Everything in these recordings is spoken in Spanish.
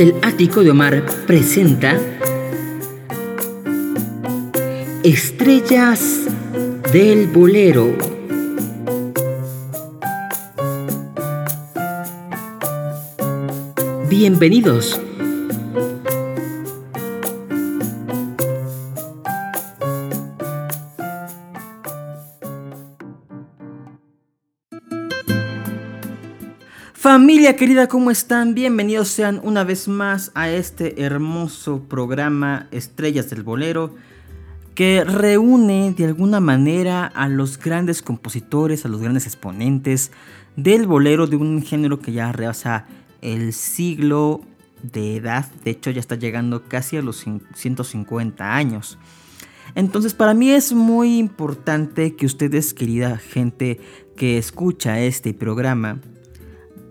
El ático de Omar presenta Estrellas del Bolero. Bienvenidos. Familia querida, ¿cómo están? Bienvenidos sean una vez más a este hermoso programa Estrellas del Bolero que reúne de alguna manera a los grandes compositores, a los grandes exponentes del bolero de un género que ya rebasa el siglo de edad, de hecho ya está llegando casi a los 150 años. Entonces para mí es muy importante que ustedes, querida gente que escucha este programa,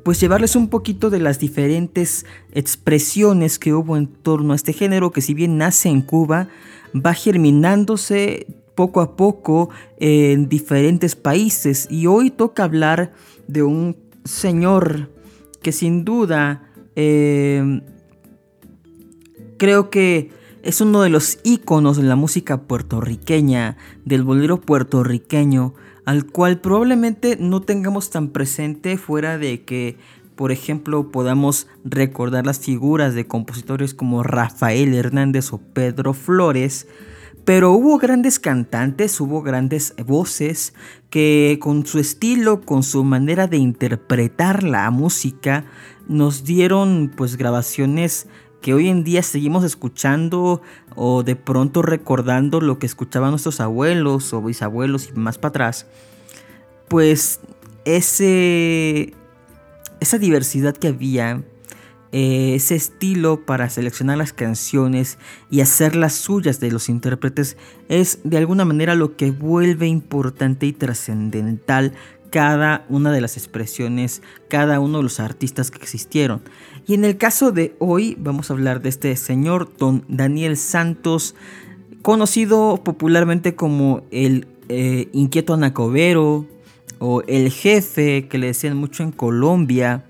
pues llevarles un poquito de las diferentes expresiones que hubo en torno a este género que si bien nace en Cuba, va germinándose poco a poco en diferentes países. Y hoy toca hablar de un señor que sin duda eh, creo que es uno de los íconos de la música puertorriqueña, del bolero puertorriqueño, al cual probablemente no tengamos tan presente fuera de que, por ejemplo, podamos recordar las figuras de compositores como Rafael Hernández o Pedro Flores, pero hubo grandes cantantes, hubo grandes voces que con su estilo, con su manera de interpretar la música, nos dieron pues grabaciones que hoy en día seguimos escuchando o de pronto recordando lo que escuchaban nuestros abuelos o bisabuelos y más para atrás, pues ese, esa diversidad que había, eh, ese estilo para seleccionar las canciones y hacerlas suyas de los intérpretes es de alguna manera lo que vuelve importante y trascendental cada una de las expresiones, cada uno de los artistas que existieron. Y en el caso de hoy vamos a hablar de este señor don Daniel Santos, conocido popularmente como el eh, inquieto anacobero o el jefe que le decían mucho en Colombia.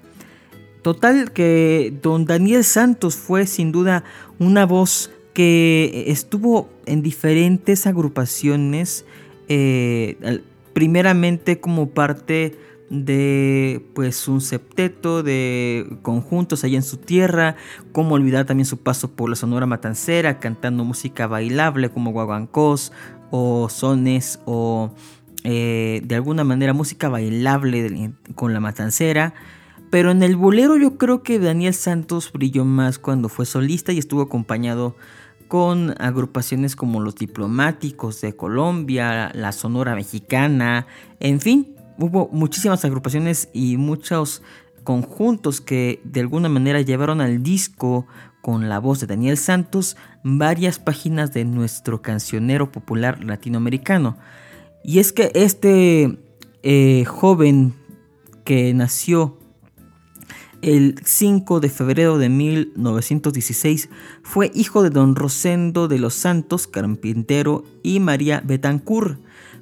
Total que don Daniel Santos fue sin duda una voz que estuvo en diferentes agrupaciones, eh, primeramente como parte de pues un septeto de conjuntos allá en su tierra, como olvidar también su paso por la Sonora Matancera cantando música bailable como guaguancós o sones o eh, de alguna manera música bailable con la Matancera. Pero en el bolero yo creo que Daniel Santos brilló más cuando fue solista y estuvo acompañado con agrupaciones como los diplomáticos de Colombia, la Sonora Mexicana, en fin, hubo muchísimas agrupaciones y muchos conjuntos que de alguna manera llevaron al disco con la voz de Daniel Santos varias páginas de nuestro cancionero popular latinoamericano. Y es que este eh, joven que nació el 5 de febrero de 1916 fue hijo de don Rosendo de los Santos, carpintero, y María Betancourt,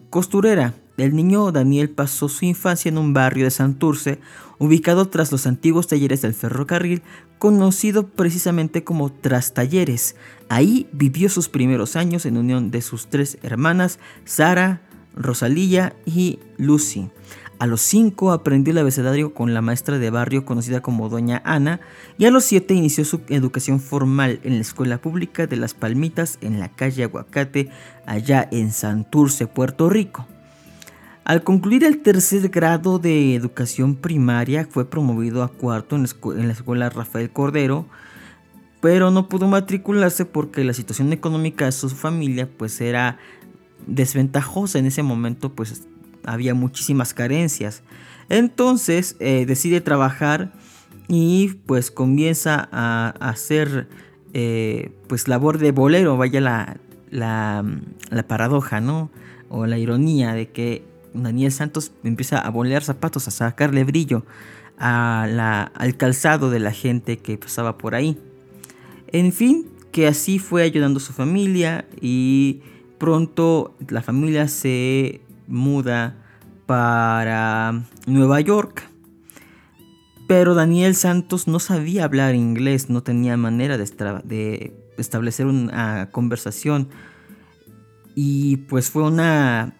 costurera. El niño Daniel pasó su infancia en un barrio de Santurce, ubicado tras los antiguos talleres del ferrocarril, conocido precisamente como Trastalleres. Ahí vivió sus primeros años en unión de sus tres hermanas, Sara, Rosalía y Lucy. A los cinco aprendió el abecedario con la maestra de barrio conocida como Doña Ana y a los siete inició su educación formal en la escuela pública de Las Palmitas en la calle Aguacate, allá en Santurce, Puerto Rico. Al concluir el tercer grado de educación primaria fue promovido a cuarto en la, escuela Rafael Cordero, pero no pudo matricularse porque la situación económica de su familia pues era desventajosa. En ese momento pues había muchísimas carencias. Entonces eh, decide trabajar y pues comienza a, hacer eh, pues labor de bolero. Vaya la, la, la paradoja no o la ironía de que Daniel Santos empieza a bolear zapatos, a sacarle brillo al calzado de la gente que pasaba por ahí. En fin, que así fue ayudando a su familia y pronto la familia se muda para Nueva York. pero Daniel Santos no sabía hablar inglés, no tenía manera de establecer una conversación. Y pues fue una,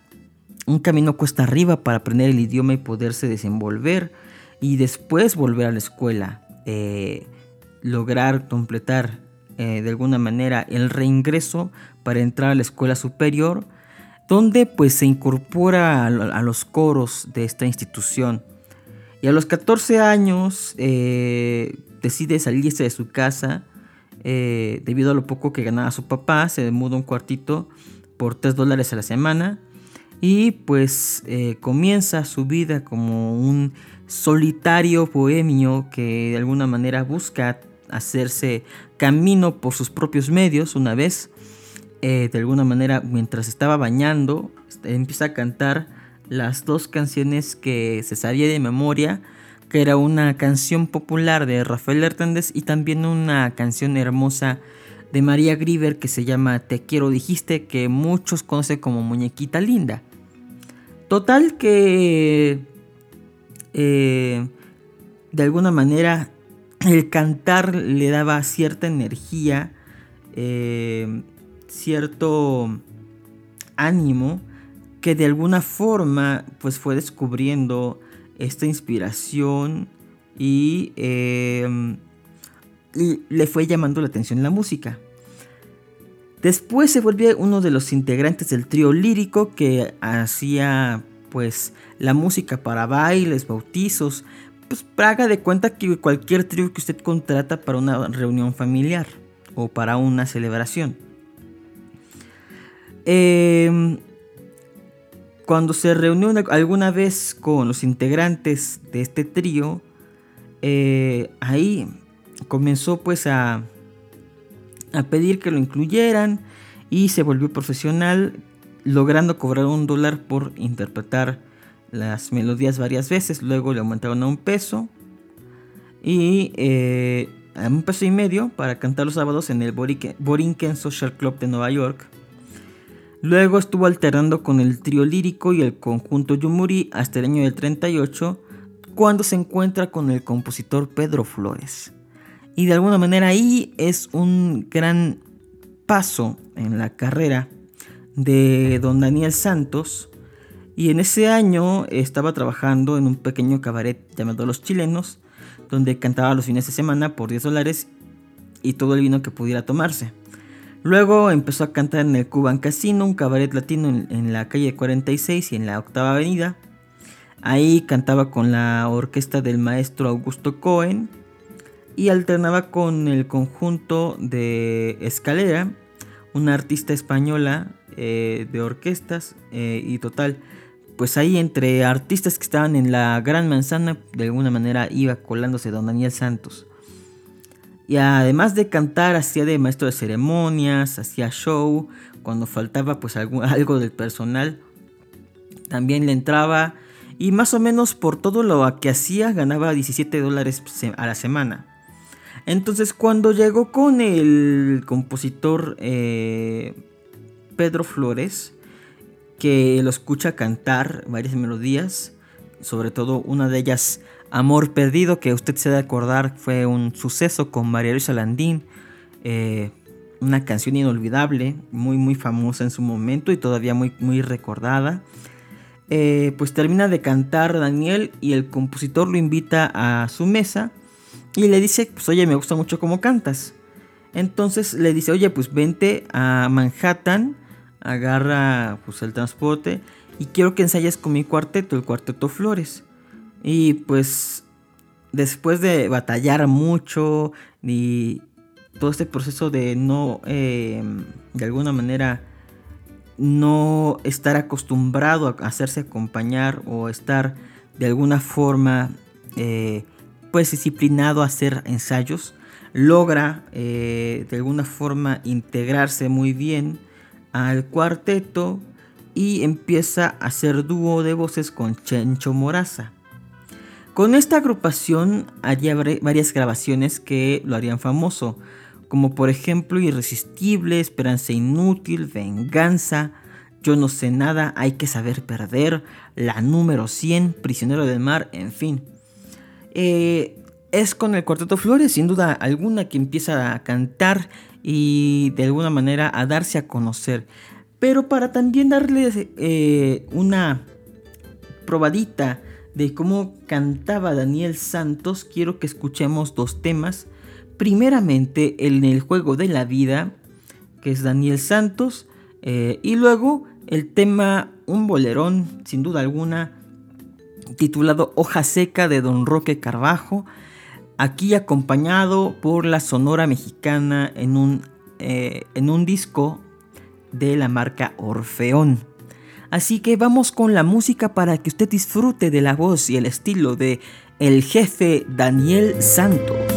un camino cuesta arriba para aprender el idioma y poderse desenvolver. Y después volver a la escuela. Eh, lograr completar eh, de alguna manera el reingreso para entrar a la escuela superior. Donde pues se incorpora a los coros de esta institución. Y a los 14 años eh, decide salirse de su casa debido a lo poco que ganaba su papá. Se muda un cuartito por 3 dólares a la semana. Y pues eh, comienza su vida como un solitario bohemio que de alguna manera busca hacerse camino por sus propios medios una vez. de alguna manera mientras estaba bañando empieza a cantar las dos canciones que se sabía de memoria, que era una canción popular de Rafael Hernández y también una canción hermosa de María Grieber que se llama Te quiero dijiste, que muchos conocen como Muñequita Linda. Total que eh, de alguna manera el cantar le daba cierta energía, eh, cierto ánimo que de alguna forma pues fue descubriendo esta inspiración y, em, le fue llamando la atención la música. Después se volvió uno de los integrantes del trío lírico que hacía pues la música para bailes, bautizos, pues haga de cuenta que cualquier trío que usted contrata para una reunión familiar o para una celebración. Eh, cuando se reunió alguna vez con los integrantes de este trío, eh, ahí comenzó pues a, a pedir que lo incluyeran y se volvió profesional, logrando cobrar un dólar por interpretar las melodías varias veces. Luego le aumentaron a un peso y eh, a un peso y medio para cantar los sábados en el Borinquen Social Club de Nueva York. Luego estuvo alternando con el trío lírico y el conjunto Yumuri hasta el año del 38, cuando se encuentra con el compositor Pedro Flores. Y de alguna manera ahí es un gran paso en la carrera de don Daniel Santos. Y en ese año estaba trabajando en un pequeño cabaret llamado Los Chilenos, donde cantaba los fines de semana por 10 dólares y todo el vino que pudiera tomarse. Luego empezó a cantar en el Cuban Casino, un cabaret latino en, la calle 46 y en la octava avenida. Ahí cantaba con la orquesta del maestro Augusto Cohen y alternaba con el conjunto de Escalera, una artista española eh, de orquestas eh, y total. Pues ahí entre artistas que estaban en la Gran Manzana, de alguna manera iba colándose don Daniel Santos. Y además de cantar, hacía de maestro de ceremonias, hacía show, cuando faltaba pues algo, algo del personal, también le entraba y más o menos por todo lo que hacía ganaba 17 dólares a la semana. Entonces cuando llegó con el compositor eh, Pedro Flores, que lo escucha cantar varias melodías, sobre todo una de ellas Amor Perdido, que usted se debe acordar, fue un suceso con María Luisa Landín. Eh, una canción inolvidable, muy muy famosa en su momento y todavía muy, muy recordada. Eh, pues termina de cantar Daniel y el compositor lo invita a su mesa y le dice, pues oye, me gusta mucho cómo cantas. Entonces le dice, oye, pues vente a Manhattan, agarra pues el transporte y quiero que ensayes con mi cuarteto, el cuarteto Flores. Y pues después de batallar mucho y todo este proceso de no, eh, de alguna manera, no estar acostumbrado a hacerse acompañar o estar de alguna forma, eh, pues disciplinado a hacer ensayos, logra eh, de alguna forma integrarse muy bien al cuarteto y empieza a hacer dúo de voces con Chencho Moraza. Con esta agrupación hay varias grabaciones que lo harían famoso, como por ejemplo Irresistible, Esperanza Inútil, Venganza, Yo no sé nada, Hay que saber perder, La número 100, Prisionero del mar, en fin. Eh, es con el Cuarteto Flores, sin duda alguna, que empieza a cantar y de alguna manera a darse a conocer. Pero para también darles eh, una probadita de cómo cantaba Daniel Santos, quiero que escuchemos dos temas. Primeramente, en el juego de la vida, que es Daniel Santos, eh, y luego el tema, un bolerón, sin duda alguna, titulado Hoja Seca de Don Roque Carbajo, aquí acompañado por la Sonora Mexicana en un, eh, en un disco de la marca Orfeón. Así que vamos con la música para que usted disfrute de la voz y el estilo de el jefe Daniel Santos.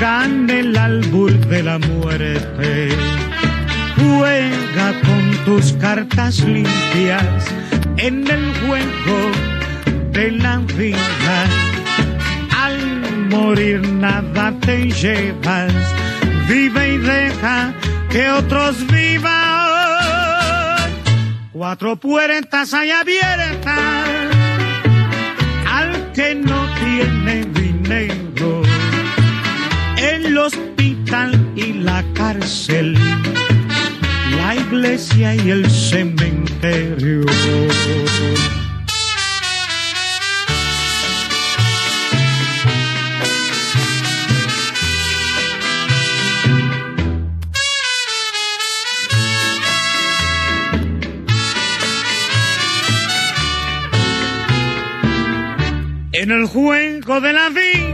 gane el albur de la muerte. Juega con tus cartas limpias en el juego de la vida. Al morir nada te llevas, vive y deja que otros vivan. Cuatro puertas hay abiertas al que no tiene el hospital y la cárcel, la iglesia y el cementerio. En el juego de la vida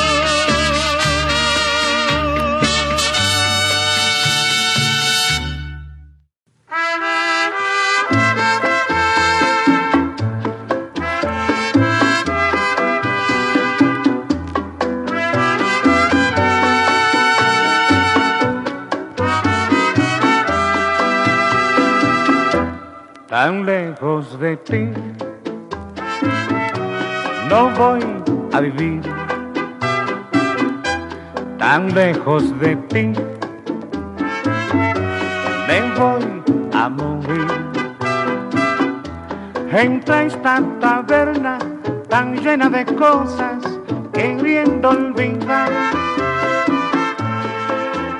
Tan lejos de ti no voy a vivir tan lejos de ti. Me voy a morir. Entra esta taberna tan llena de cosas queriendo olvidar.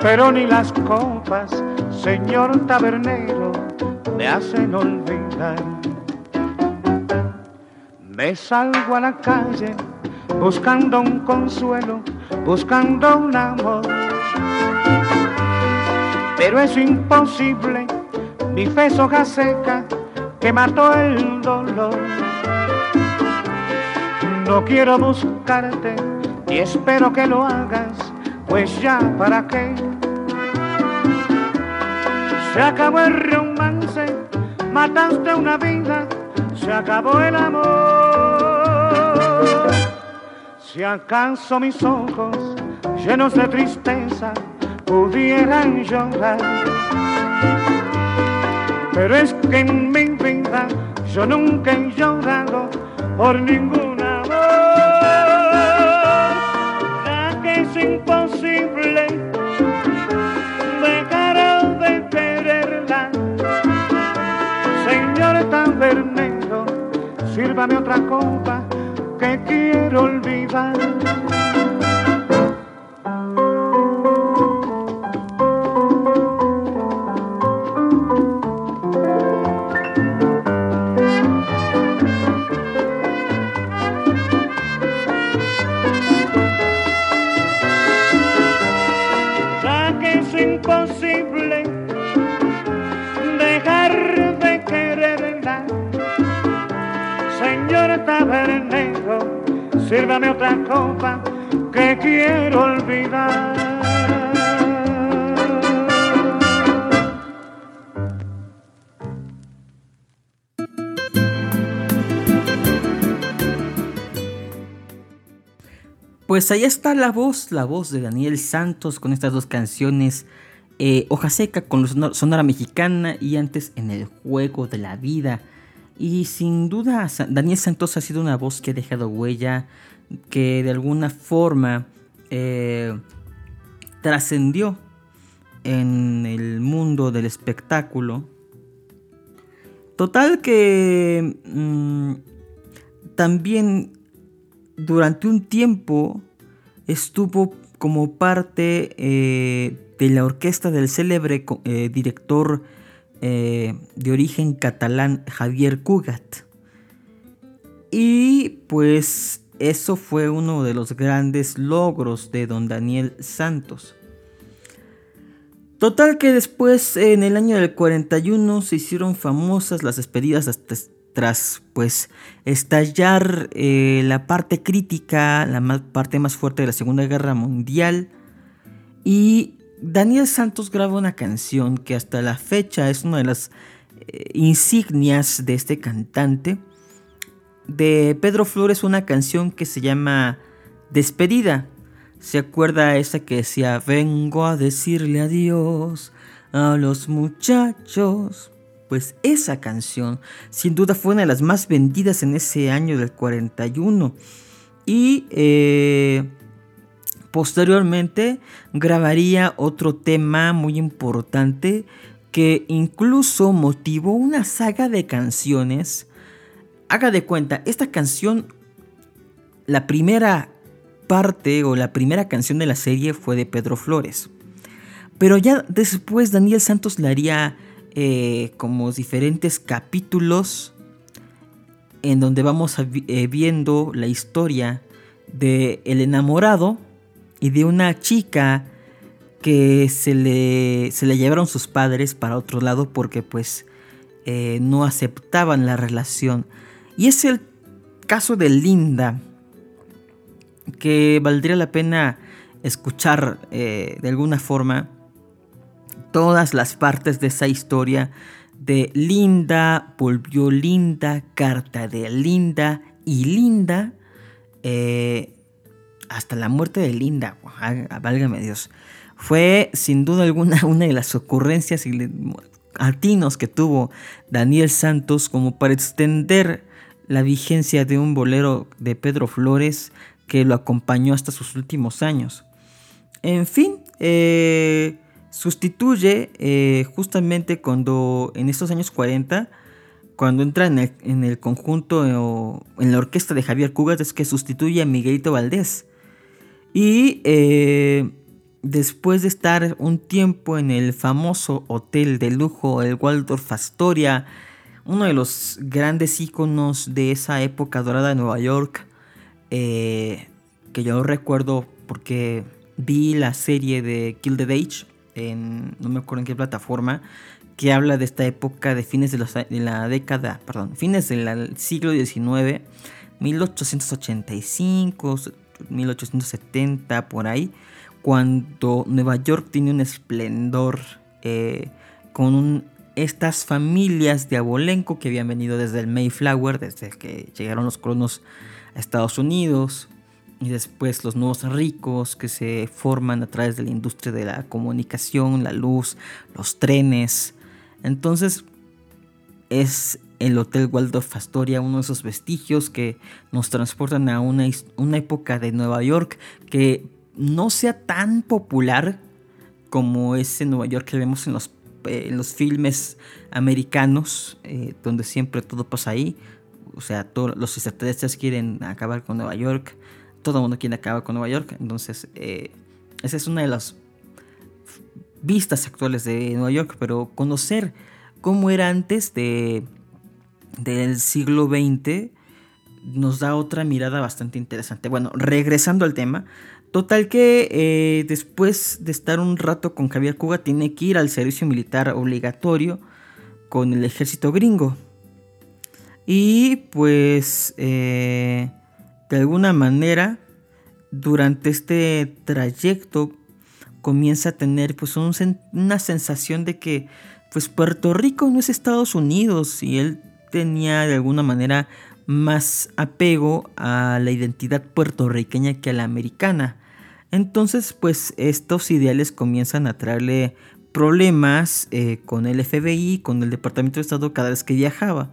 Pero ni las copas, señor tabernero, me hacen olvidar. Me salgo a la calle buscando un consuelo, buscando un amor. Pero es imposible, mi fe es hoja seca que mató el dolor. No quiero buscarte y espero que lo hagas, pues ya para qué. Se acabó el mataste una vida, se acabó el amor. Si acaso mis ojos llenos de tristeza pudieran llorar. Pero es que en mi vida yo nunca he llorado por ningún amor, ya que es imposible sírvame otra copa que quiero olvidar. Sírvame otra copa que quiero olvidar. Pues ahí está la voz, la voz de Daniel Santos con estas dos canciones. eh, Hoja Seca con sonora, sonora mexicana y antes en el juego de la vida. Y sin duda Daniel Santos ha sido una voz que ha dejado huella, que de alguna forma eh, trascendió en el mundo del espectáculo. Total que mm, también durante un tiempo estuvo como parte eh, de la orquesta del célebre eh, director de origen catalán Javier Cugat. Y pues eso fue uno de los grandes logros de don Daniel Santos. Total que después en el año del 41 se hicieron famosas las despedidas hasta- tras pues estallar eh, la parte crítica, la parte más fuerte de la Segunda Guerra Mundial. Y Daniel Santos graba una canción que hasta la fecha es una de las eh, insignias de este cantante. De Pedro Flores una canción que se llama Despedida. ¿Se acuerda esa que decía, vengo a decirle adiós a los muchachos? Pues esa canción sin duda fue una de las más vendidas en ese año del 41. Y eh, posteriormente grabaría otro tema muy importante que incluso motivó una saga de canciones. Haga de cuenta, esta canción, la primera parte o la primera canción de la serie fue de Pedro Flores. Pero ya después Daniel Santos le haría eh, como diferentes capítulos en donde vamos a eh, viendo la historia de el enamorado y de una chica que se le, se le llevaron sus padres para otro lado porque pues eh, no aceptaban la relación. Y es el caso de Linda, que valdría la pena escuchar eh, de alguna forma todas las partes de esa historia de Linda, volvió Linda, carta de Linda y Linda, eh, hasta la muerte de Linda, válgame Dios. Fue sin duda alguna una de las ocurrencias y le- atinos que tuvo Daniel Santos como para extender la vigencia de un bolero de Pedro Flores que lo acompañó hasta sus últimos años. En fin, eh, sustituye eh, justamente cuando en estos años 40, cuando entra en el, en el conjunto o en la orquesta de Javier Cugat, es que sustituye a Miguelito Valdés. Y eh, después de estar un tiempo en el famoso hotel de lujo, el Waldorf Astoria, uno de los grandes íconos de esa época dorada de Nueva York, eh, que yo recuerdo porque vi la serie de Kill the Age, en, no me acuerdo en qué plataforma, que habla de esta época de fines de, la década, perdón, fines del siglo XIX, 1885, 1870, por ahí, cuando Nueva York tiene un esplendor eh, con estas familias de Abolenco que habían venido desde el Mayflower, desde que llegaron los colonos a Estados Unidos, y después los nuevos ricos que se forman a través de la industria de la comunicación, la luz, los trenes. Entonces es el Hotel Waldorf Astoria uno de esos vestigios que nos transportan a una, una época de Nueva York que no sea tan popular como ese Nueva York que vemos en los, eh, en los filmes americanos, eh, donde siempre todo pasa ahí. O sea, todos los extraterrestres quieren acabar con Nueva York todo el mundo quiere acabar con Nueva York. Entonces, eh, esa es una de las vistas actuales de Nueva York, pero conocer cómo era antes de, del siglo XX nos da otra mirada bastante interesante. Bueno, regresando al tema, total que eh, después de estar un rato con Javier Cuba, tiene que ir al servicio militar obligatorio con el ejército gringo. Y pues... Eh, de alguna manera, durante este trayecto comienza a tener pues una sensación de que pues Puerto Rico no es Estados Unidos y él tenía de alguna manera más apego a la identidad puertorriqueña que a la americana. Entonces pues estos ideales comienzan a traerle problemas eh, con el FBI, con el Departamento de Estado cada vez que viajaba.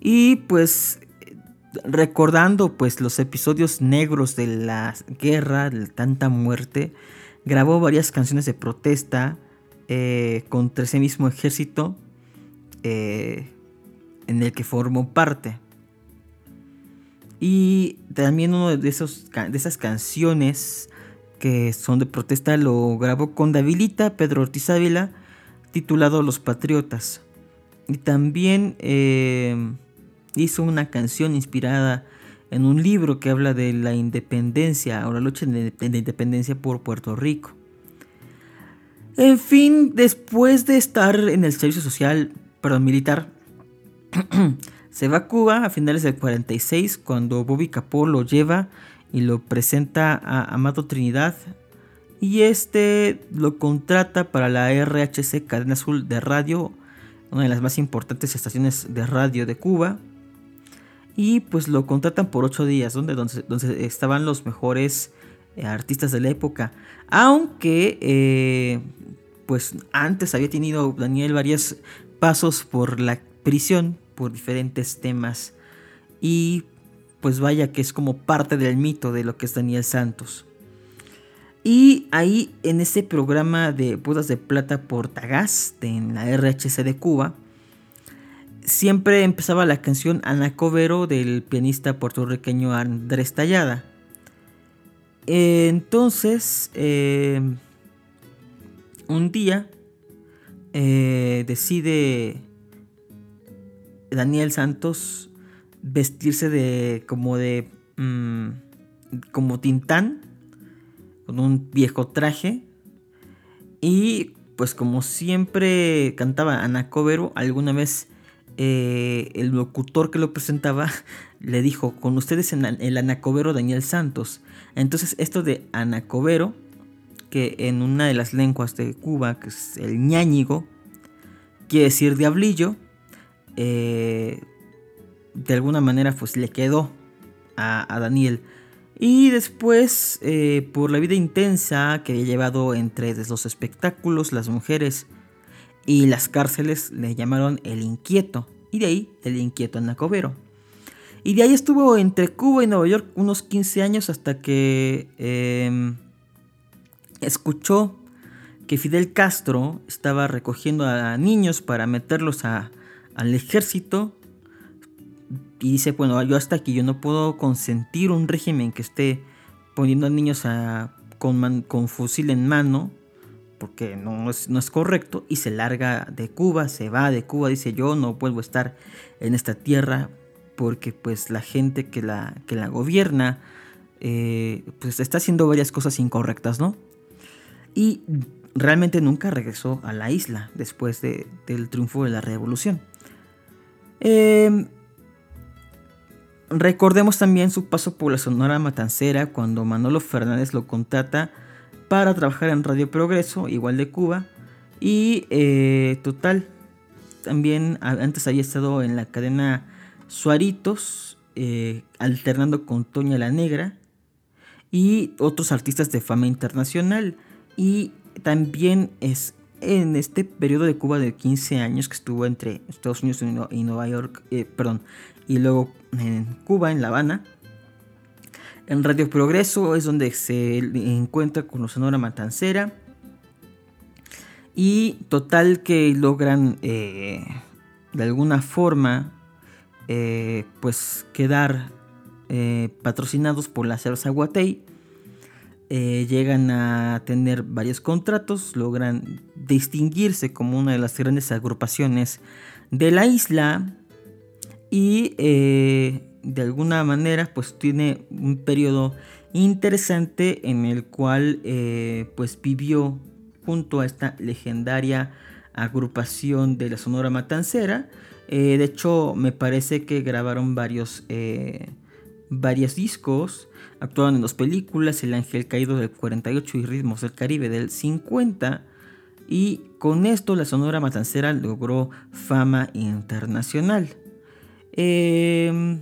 Y pues recordando pues los episodios negros de la guerra, de tanta muerte, grabó varias canciones de protesta eh, contra ese mismo ejército eh, en el que formó parte. Y también uno de, de esas canciones que son de protesta lo grabó con Davilita, Pedro Ortiz Ávila, titulado Los Patriotas. Y también eh, hizo una canción inspirada en un libro que habla de la independencia o la lucha de independencia por Puerto Rico. En fin, después de estar en el servicio social, perdón, militar, se va a Cuba a finales del 46 cuando Bobby Capó lo lleva y lo presenta a Amado Trinidad y este lo contrata para la RHC Cadena Azul de Radio, una de las más importantes estaciones de radio de Cuba y pues lo contratan por ocho días, donde, donde, estaban los mejores eh, artistas de la época. Aunque, eh, pues antes había tenido Daniel varios pasos por la prisión, por diferentes temas. Y pues vaya que es como parte del mito de lo que es Daniel Santos. Y ahí en ese programa de Bodas de Plata por Tagas, en la RHC de Cuba, siempre empezaba la canción Anacobero del pianista puertorriqueño Andrés Tallada. Entonces, eh, un día eh, decide Daniel Santos vestirse de como de mm, como Tintán con un viejo traje y pues como siempre cantaba Anacobero alguna vez eh, el locutor que lo presentaba le dijo, con ustedes en el anacobero Daniel Santos. Entonces esto de anacobero, que en una de las lenguas de Cuba, que es el ñáñigo, quiere decir diablillo, eh, de alguna manera pues le quedó a, Daniel. Y después, eh, por la vida intensa que había llevado entre los espectáculos, las mujeres, y las cárceles le llamaron el inquieto, y de ahí el inquieto Anacobero. Y de ahí estuvo entre Cuba y Nueva York unos 15 años hasta que em, escuchó que Fidel Castro estaba recogiendo a niños para meterlos al ejército. Y dice, bueno, yo hasta aquí yo no puedo consentir un régimen que esté poniendo a niños con, con fusil en mano porque no es, no es correcto, y se larga de Cuba, se va de Cuba, dice yo no vuelvo a estar en esta tierra porque pues la gente que la, que la gobierna eh, pues está haciendo varias cosas incorrectas, ¿no? Y realmente nunca regresó a la isla después del triunfo de la revolución. Em, recordemos también su paso por la Sonora Matancera cuando Manolo Fernández lo contrata para trabajar en Radio Progreso, igual de Cuba, Y eh, total, también antes había estado en la cadena Suaritos, eh, alternando con Toña la Negra y otros artistas de fama internacional. Y también es en este periodo de Cuba de 15 años que estuvo entre Estados Unidos y Nueva York, eh, perdón, y luego en Cuba, en La Habana. En Radio Progreso es donde se encuentra con los Sonora Matancera. Y total que logran eh, de alguna forma eh, pues quedar patrocinados por la Cerveza Guatey eh, llegan a tener varios contratos, logran distinguirse como una de las grandes agrupaciones de la isla y eh, de alguna manera pues tiene un periodo interesante en el cual eh, pues vivió junto a esta legendaria agrupación de la Sonora Matancera. de hecho me parece que grabaron varios, varios discos Actuaron en dos películas, El Ángel Caído del 48 y Ritmos del Caribe del 50. Y con esto la Sonora Matancera logró fama internacional. Em,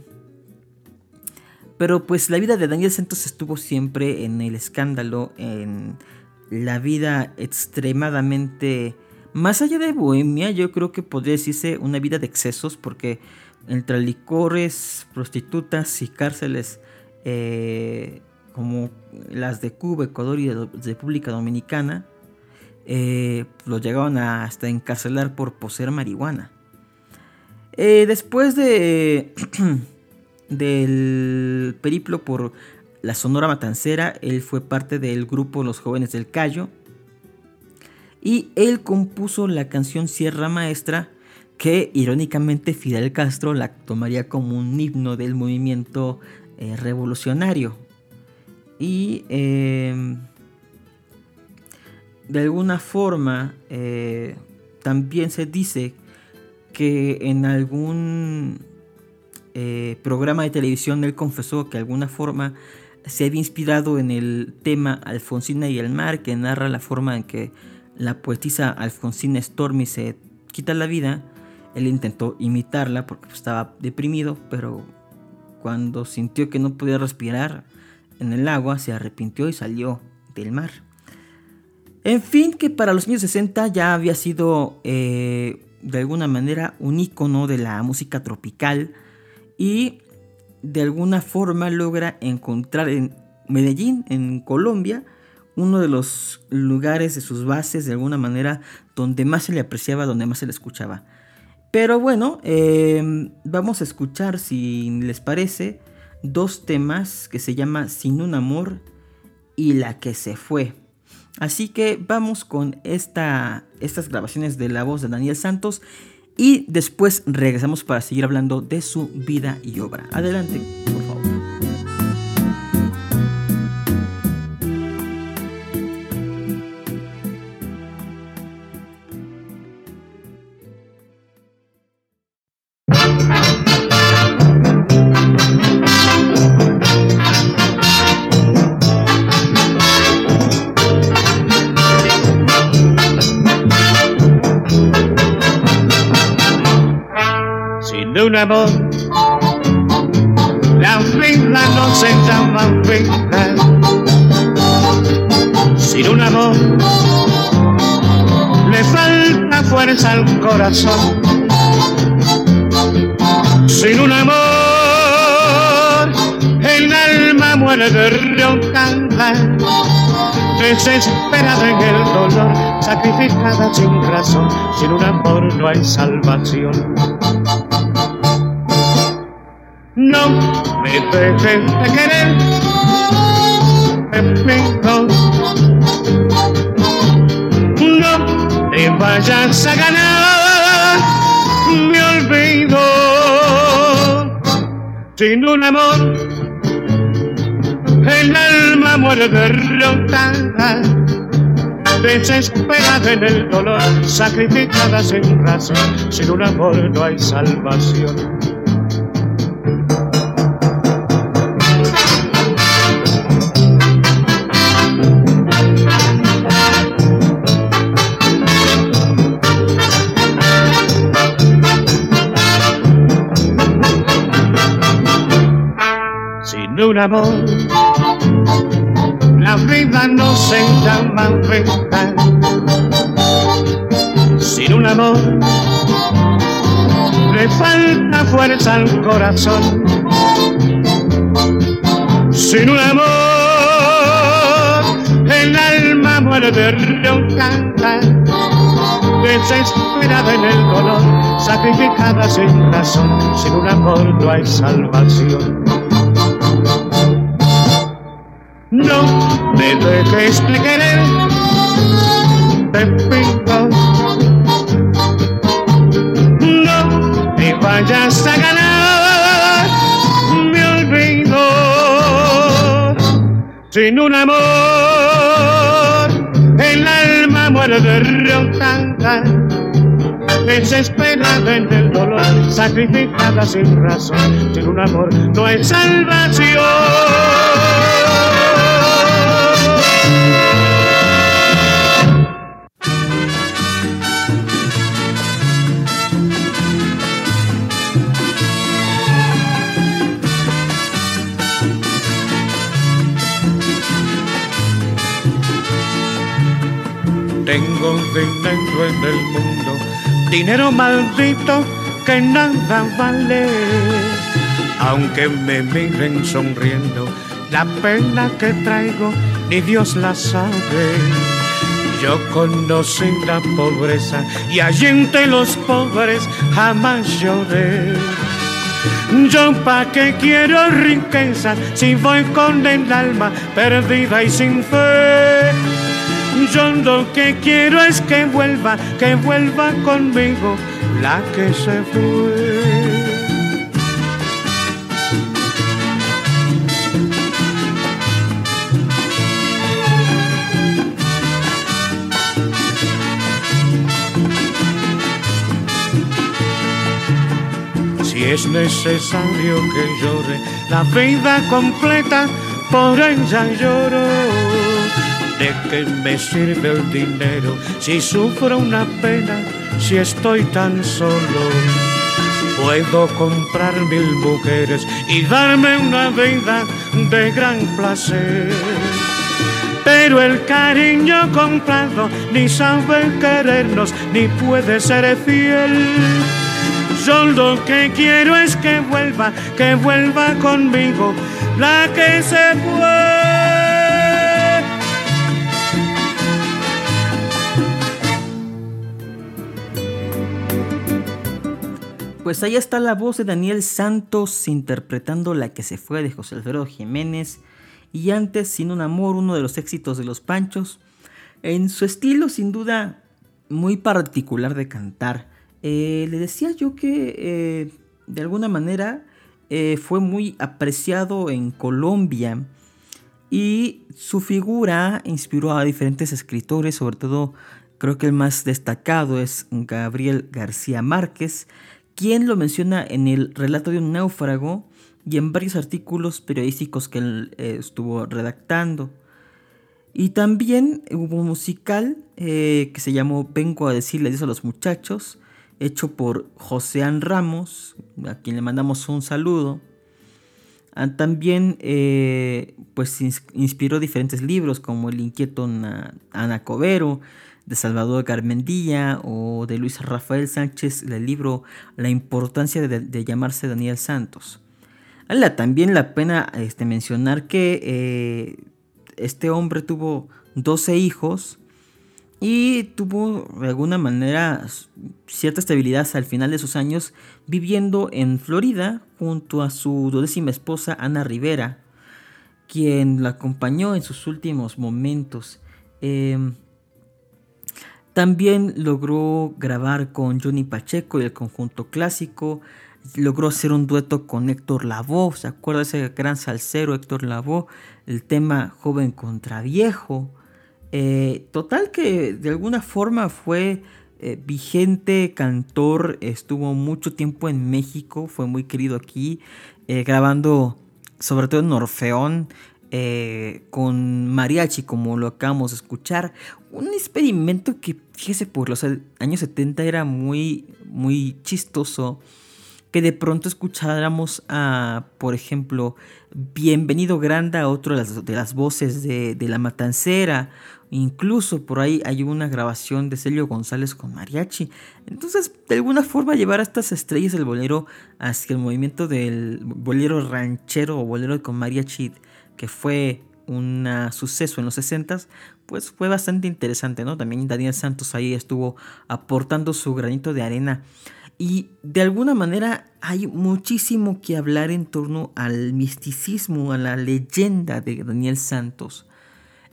pero pues la vida de Daniel Santos estuvo siempre en el escándalo, en la vida extremadamente... Más allá de bohemia, yo creo que podría decirse una vida de excesos porque entre licores, prostitutas y cárceles eh, como las de Cuba, Ecuador y de República Dominicana, eh, lo llegaron a hasta encarcelar por poseer marihuana. Eh, después de del periplo por la Sonora Matancera, él fue parte del grupo Los Jóvenes del Cayo y él compuso la canción Sierra Maestra que irónicamente Fidel Castro la tomaría como un himno del movimiento eh, revolucionario. Y em, de alguna forma eh, también se dice que en algún eh, programa de televisión él confesó que de alguna forma se había inspirado en el tema Alfonsina y el mar, que narra la forma en que la poetisa Alfonsina Stormy se quita la vida. Él intentó imitarla porque estaba deprimido, pero cuando sintió que no podía respirar en el agua, se arrepintió y salió del mar. En fin, que para los años 60 ya había sido eh, de alguna manera un icono de la música tropical y de alguna forma logra encontrar en Medellín, en Colombia, uno de los lugares de sus bases de alguna manera donde más se le apreciaba, donde más se le escuchaba. Pero bueno, em, vamos a escuchar, si les parece, dos temas que se llama Sin un amor y La que se fue. Así que vamos con esta, estas grabaciones de la voz de Daniel Santos y después regresamos para seguir hablando de su vida y obra. Adelante. Sin un amor no hay salvación. No me dejes de querer, Pepito. No te vayas a ganar me olvido sin un amor. El alma muere derrotada, desesperada en el dolor, sacrificada sin razón, sin un amor no hay salvación. Sin un amor la vida no se llama vida. Sin un amor le falta fuerza al corazón. Sin un amor el alma muere de roncar desesperada en el dolor, sacrificada sin razón, sin un amor no hay salvación. No me dejes de querer, te pido. No me vayas a ganar, me olvido. Sin un amor, el alma muere derrotada desesperada en el dolor, sacrificada sin razón, sin un amor no hay salvación. Tengo dinero en el mundo, dinero maldito que nada vale. Aunque me miren sonriendo, la pena que traigo ni Dios la sabe. Yo conocí la pobreza y allí entre los pobres jamás lloré. Yo pa' qué quiero riqueza si voy con el alma perdida y sin fe. Yo lo que quiero es que vuelva, que vuelva conmigo la que se fue. Es necesario que llore la vida completa, por ella lloro. ¿De qué me sirve el dinero si sufro una pena, si estoy tan solo? Puedo comprar mil mujeres y darme una vida de gran placer. Pero el cariño comprado ni sabe querernos ni puede ser fiel. Lo que quiero es que vuelva, que vuelva conmigo la que se fue. Pues ahí está la voz de Daniel Santos interpretando La que se fue de José Alfredo Jiménez y antes Sin un amor, uno de los éxitos de los Panchos. En su estilo sin duda muy particular de cantar. Eh, le decía yo que eh, de alguna manera eh, fue muy apreciado en Colombia y su figura inspiró a diferentes escritores, sobre todo creo que el más destacado es Gabriel García Márquez, quien lo menciona en el relato de un náufrago y en varios artículos periodísticos que él estuvo redactando. Y también hubo un musical que se llamó Vengo a decirles a los muchachos, hecho por Joséán Ramos, a quien le mandamos un saludo. Ah, también eh, pues inspiró diferentes libros como El inquieto Ana Covero, de Salvador Garmendía o de Luis Rafael Sánchez, el libro La importancia de, llamarse Daniel Santos. también la pena este, mencionar que eh, este hombre tuvo 12 hijos y tuvo de alguna manera cierta estabilidad al final de sus años viviendo en Florida junto a su duodécima esposa Ana Rivera, quien la acompañó en sus últimos momentos. Em, también logró grabar con Johnny Pacheco y el conjunto clásico. Logró hacer un dueto con Héctor Lavoe. ¿Se acuerda ese gran salsero Héctor Lavoe? El tema Joven contra Viejo. Eh, total que de alguna forma fue eh, vigente cantor, estuvo mucho tiempo en México, fue muy querido aquí, eh, grabando sobre todo en Orfeón, con mariachi, como lo acabamos de escuchar. Un experimento que, fíjese, por los años 70 era muy, muy chistoso. Que de pronto escucháramos a, por ejemplo, Bienvenido Granda, otro de las, de las voces de, de, La Matancera. Incluso por ahí hay una grabación de Celio González con mariachi. Entonces, de alguna forma, llevar a estas estrellas del bolero hacia el movimiento del bolero ranchero o bolero con mariachi, que fue un suceso en los 60 pues fue bastante interesante, ¿no? También Daniel Santos ahí estuvo aportando su granito de arena. Y de alguna manera hay muchísimo que hablar en torno al misticismo, a la leyenda de Daniel Santos.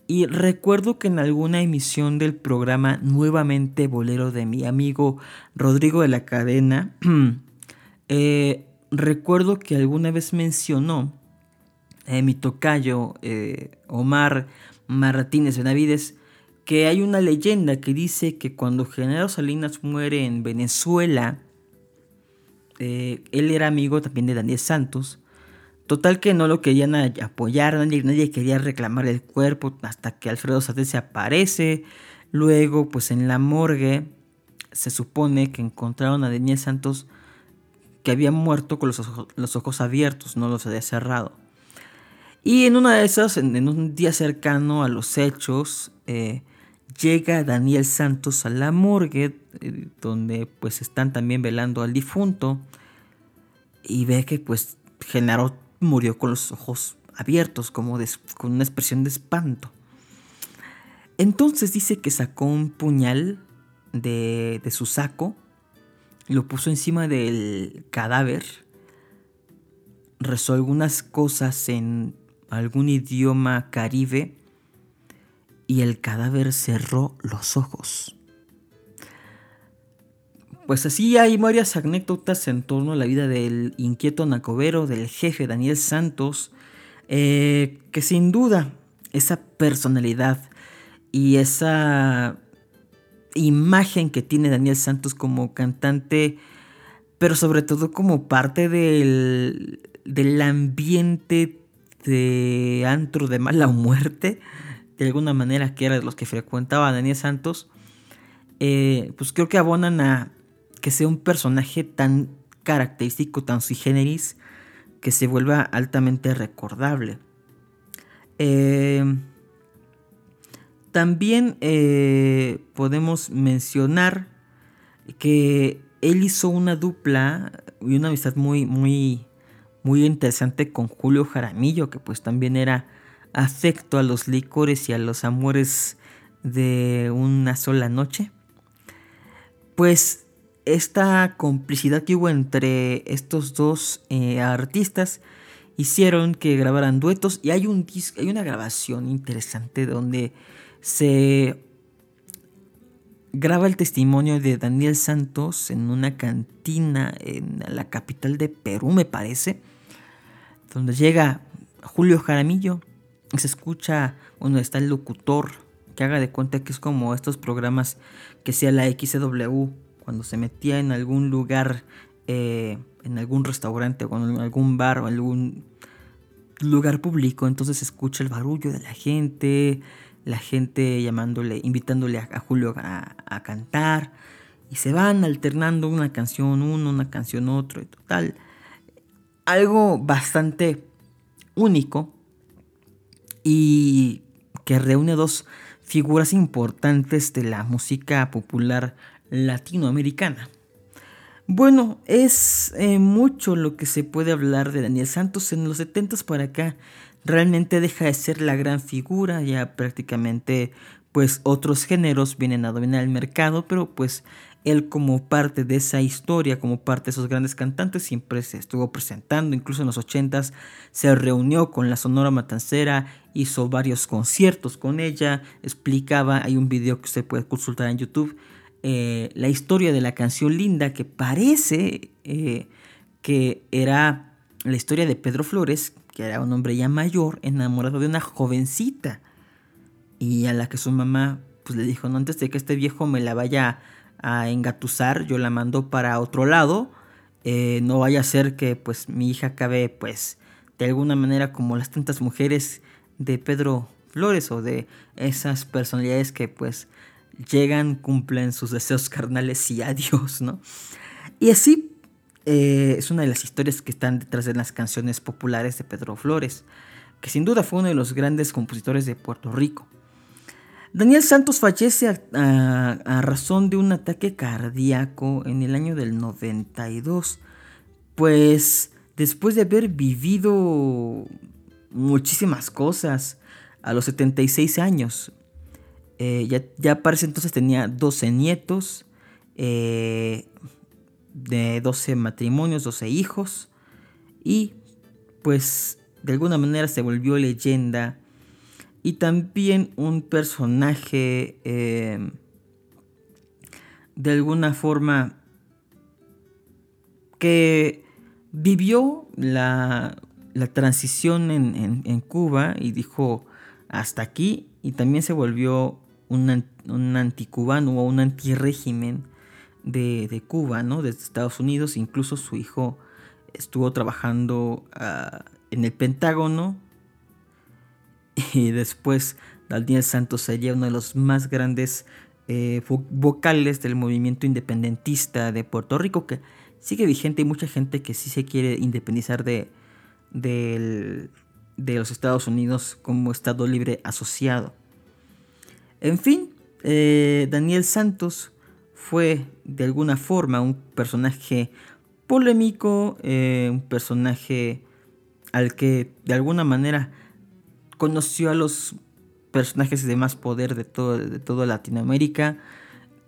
Y recuerdo que en alguna emisión del programa Nuevamente Bolero de mi amigo Rodrigo de la Cadena, eh, recuerdo que alguna vez mencionó eh, mi tocayo eh, Omar Martínez Benavides que hay una leyenda que dice que cuando General Salinas muere en Venezuela, eh, él era amigo también de Daniel Santos. Total que no lo querían apoyar, nadie, nadie quería reclamar el cuerpo hasta que Alfredo Sánchez se aparece. Luego, pues en la morgue se supone que encontraron a Daniel Santos que había muerto con los ojos, abiertos, no los había cerrado. Y en una de esas, en, un día cercano a los hechos, eh, llega Daniel Santos a la morgue, eh, donde pues están también velando al difunto, y ve que pues Genaro murió con los ojos abiertos, como con una expresión de espanto. Entonces dice que sacó un puñal de, de su saco, lo puso encima del cadáver, rezó algunas cosas en algún idioma caribe y el cadáver cerró los ojos. Pues así hay varias anécdotas en torno a la vida del inquieto nacobero, del jefe Daniel Santos, eh, que sin duda esa personalidad y esa imagen que tiene Daniel Santos como cantante, pero sobre todo como parte del, del ambiente de antro de mala muerte, de alguna manera, que era de los que frecuentaba Daniel Santos, eh, pues creo que abonan a que sea un personaje tan característico, tan sui generis, que se vuelva altamente recordable. Eh, también eh, podemos mencionar que él hizo una dupla y una amistad muy, muy, muy interesante con Julio Jaramillo, que pues también era afecto a los licores y a los amores de una sola noche. Pues esta complicidad que hubo entre estos dos eh, artistas hicieron que grabaran duetos y hay, un hay una grabación interesante donde se graba el testimonio de Daniel Santos en una cantina en la capital de Perú, me parece, donde llega Julio Jaramillo se escucha, bueno, está el locutor que haga de cuenta que es como estos programas que sea la XW, cuando se metía en algún lugar, eh, en algún restaurante o en algún bar o algún lugar público, entonces se escucha el barullo de la gente, la gente llamándole, invitándole a, Julio a, a, cantar, y se van alternando una canción uno, una canción otro, y total. Algo bastante único y que reúne dos figuras importantes de la música popular latinoamericana. Bueno, es eh, mucho lo que se puede hablar de Daniel Santos en los 70 para acá. Realmente deja de ser la gran figura, ya prácticamente pues otros géneros vienen a dominar el mercado, pero pues él como parte de esa historia, como parte de esos grandes cantantes, siempre se estuvo presentando, incluso en los 80s se reunió con la Sonora Matancera, hizo varios conciertos con ella, explicaba, hay un video que usted puede consultar en YouTube, eh, la historia de la canción Linda, que parece eh, que era la historia de Pedro Flores, que era un hombre ya mayor, enamorado de una jovencita, y a la que su mamá pues, le dijo, no, antes de que este viejo me la vaya a engatusar, yo la mando para otro lado. Eh, no vaya a ser que pues mi hija acabe pues de alguna manera como las tantas mujeres de Pedro Flores o de esas personalidades que pues llegan, cumplen sus deseos carnales y adiós, ¿no? Y así eh, es una de las historias que están detrás de las canciones populares de Pedro Flores, que sin duda fue uno de los grandes compositores de Puerto Rico. Daniel Santos fallece a, razón de un ataque cardíaco en el año del 92, pues después de haber vivido muchísimas cosas a los 76 años, eh, ya, ya para ese entonces tenía 12 nietos, eh, de 12 matrimonios, 12 hijos, y pues de alguna manera se volvió leyenda y también un personaje eh, de alguna forma que vivió la, transición en, Cuba y dijo hasta aquí y también se volvió un, un anticubano o un antirégimen de, de Cuba, ¿no? de Estados Unidos, incluso su hijo estuvo trabajando ah, en el Pentágono y después Daniel Santos sería uno de los más grandes eh, vocales del movimiento independentista de Puerto Rico, que sigue vigente y mucha gente que sí se quiere independizar de, de los Estados Unidos como Estado libre asociado. En fin, eh, Daniel Santos fue de alguna forma un personaje polémico, eh, un personaje al que de alguna manera conoció a los personajes de más poder de, todo, de toda Latinoamérica,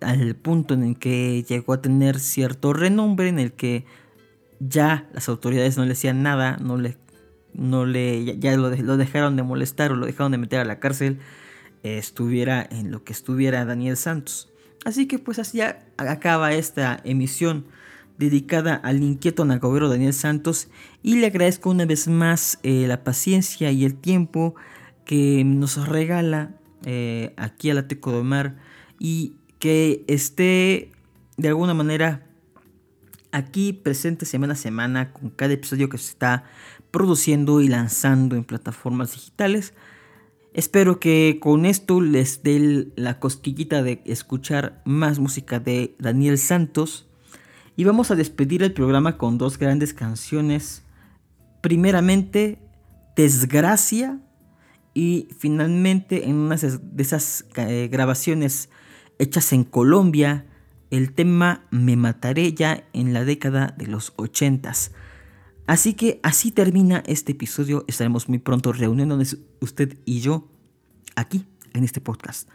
al punto en el que llegó a tener cierto renombre, en el que ya las autoridades no le hacían nada, no le, no le, ya, lo, dejaron de molestar o lo dejaron de meter a la cárcel, estuviera en lo que estuviera Daniel Santos. Así que pues así acaba esta emisión dedicada al inquieto nagobero Daniel Santos y le agradezco una vez más eh, la paciencia y el tiempo que nos regala eh, aquí a la Teco de y que esté de alguna manera aquí presente semana a semana con cada episodio que se está produciendo y lanzando en plataformas digitales. Espero que con esto les dé la cosquillita de escuchar más música de Daniel Santos y vamos a despedir el programa con dos grandes canciones. Primeramente, Desgracia. Y finalmente, en una de esas eh, grabaciones hechas en Colombia, el tema Me Mataré ya en la década de los ochentas. Así que así termina este episodio. Estaremos muy pronto reuniéndonos usted y yo aquí en este podcast.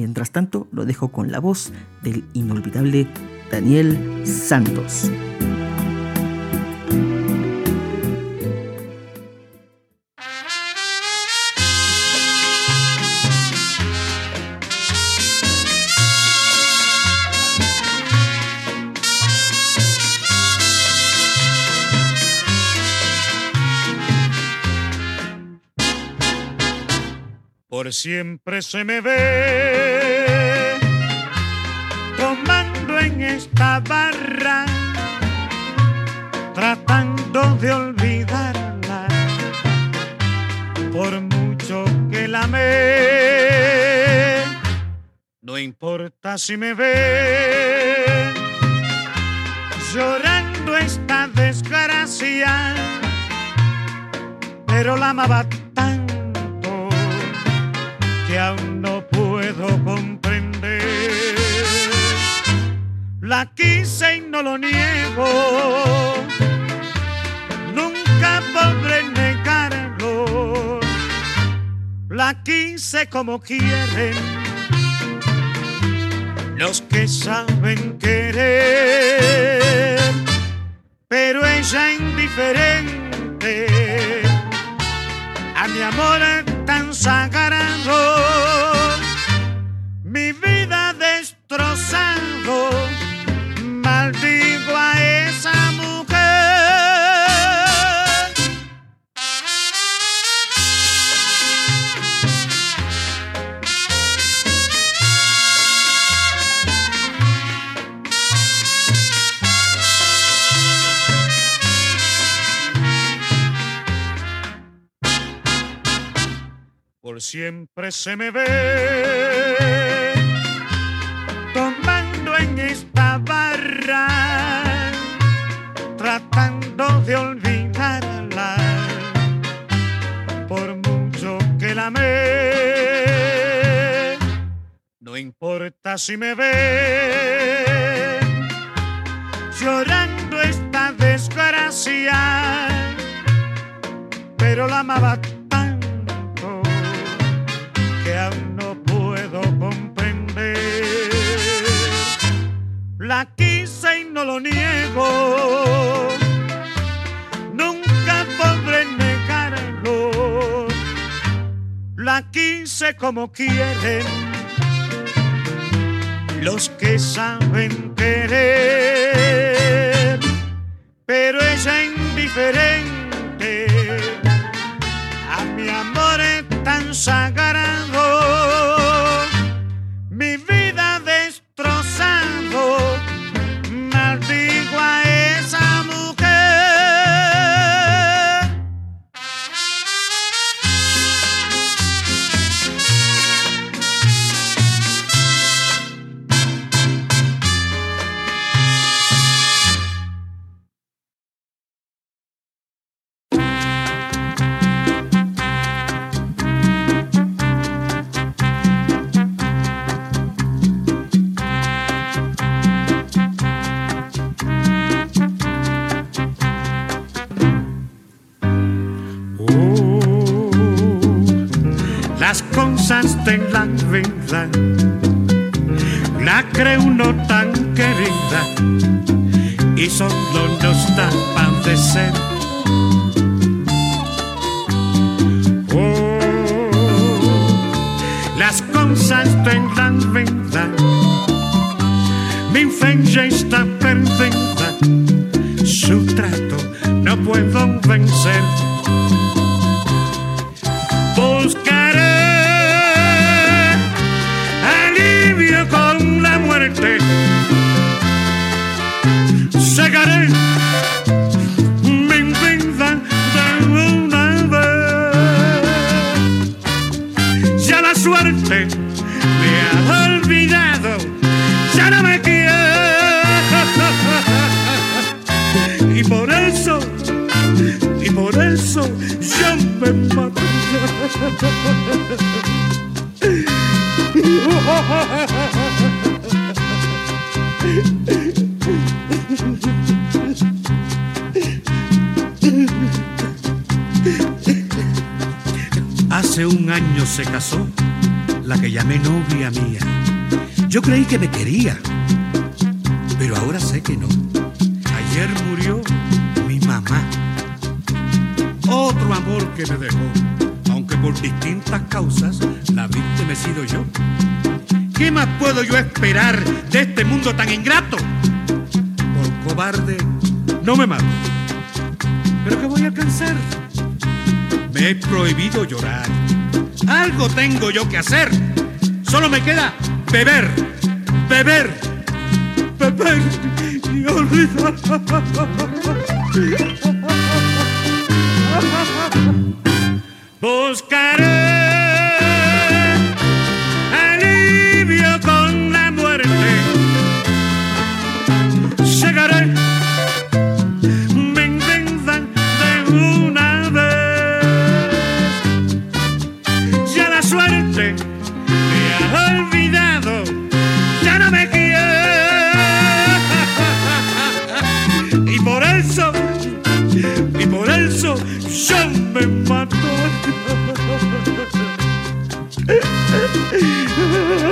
Mientras tanto, lo dejo con la voz del inolvidable Daniel Santos. Siempre se me ve en esta barra, tratando de olvidarla, por mucho que la amé. No importa si me ve llorando esta desgracia, pero la amaba que aún no puedo comprender. La quise y no lo niego, nunca podré negarlo. La quise como quieren los que saben querer, pero ella indiferente a mi amor tan sagrado, mi vida siempre se me ve tomando en esta barra, tratando de olvidarla, por mucho que la amé. No importa si me ve llorando esta desgracia, pero la amaba no lo niego, nunca podré negarlo. La quise como quieren los que saben querer, pero ella indiferente a mi amor es tan sagrado, de se casó la que llamé novia mía. Yo creí que me quería, pero ahora sé que no. Ayer murió mi mamá. Otro amor que me dejó, aunque por distintas causas la víctima he sido yo. ¿Qué más puedo yo esperar de este mundo tan ingrato? Por cobarde no me mato. ¿Pero qué voy a alcanzar? Me he prohibido llorar. Algo tengo yo que hacer. Solo me queda beber, beber, beber y olvidar. Buscaré